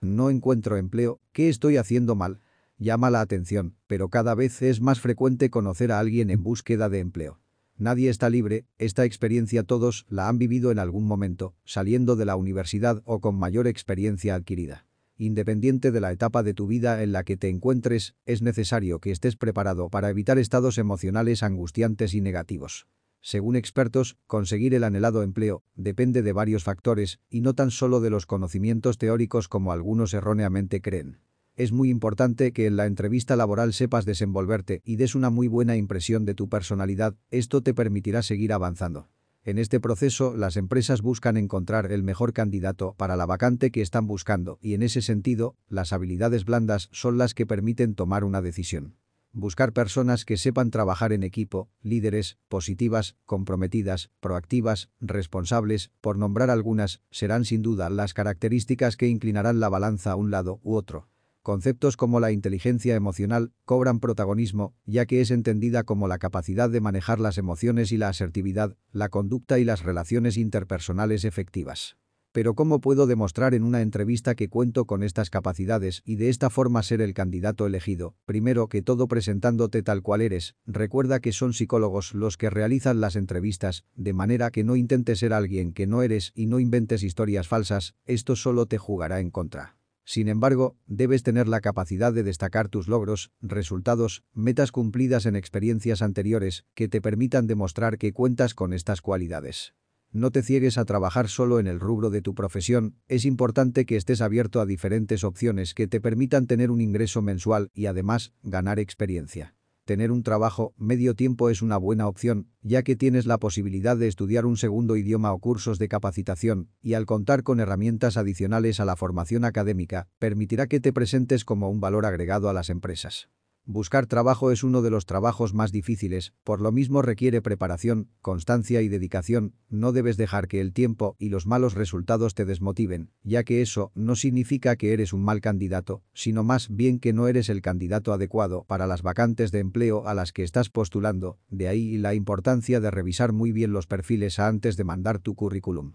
No encuentro empleo, ¿qué estoy haciendo mal? Llama la atención, pero cada vez es más frecuente conocer a alguien en búsqueda de empleo. Nadie está libre, esta experiencia todos la han vivido en algún momento, saliendo de la universidad o con mayor experiencia adquirida. Independiente de la etapa de tu vida en la que te encuentres, es necesario que estés preparado para evitar estados emocionales angustiantes y negativos. Según expertos, conseguir el anhelado empleo depende de varios factores y no tan solo de los conocimientos teóricos como algunos erróneamente creen. Es muy importante que en la entrevista laboral sepas desenvolverte y des una muy buena impresión de tu personalidad, esto te permitirá seguir avanzando. En este proceso, las empresas buscan encontrar el mejor candidato para la vacante que están buscando y en ese sentido, las habilidades blandas son las que permiten tomar una decisión. Buscar personas que sepan trabajar en equipo, líderes, positivas, comprometidas, proactivas, responsables, por nombrar algunas, serán sin duda las características que inclinarán la balanza a un lado u otro. Conceptos como la inteligencia emocional cobran protagonismo, ya que es entendida como la capacidad de manejar las emociones y la asertividad, la conducta y las relaciones interpersonales efectivas. Pero ¿cómo puedo demostrar en una entrevista que cuento con estas capacidades y de esta forma ser el candidato elegido? Primero que todo presentándote tal cual eres, recuerda que son psicólogos los que realizan las entrevistas, de manera que no intentes ser alguien que no eres y no inventes historias falsas, esto solo te jugará en contra. Sin embargo, debes tener la capacidad de destacar tus logros, resultados, metas cumplidas en experiencias anteriores que te permitan demostrar que cuentas con estas cualidades. No te ciegues a trabajar solo en el rubro de tu profesión, es importante que estés abierto a diferentes opciones que te permitan tener un ingreso mensual y además ganar experiencia. Tener un trabajo medio tiempo es una buena opción, ya que tienes la posibilidad de estudiar un segundo idioma o cursos de capacitación, y al contar con herramientas adicionales a la formación académica, permitirá que te presentes como un valor agregado a las empresas. Buscar trabajo es uno de los trabajos más difíciles, por lo mismo requiere preparación, constancia y dedicación, no debes dejar que el tiempo y los malos resultados te desmotiven, ya que eso no significa que eres un mal candidato, sino más bien que no eres el candidato adecuado para las vacantes de empleo a las que estás postulando, de ahí la importancia de revisar muy bien los perfiles antes de mandar tu currículum.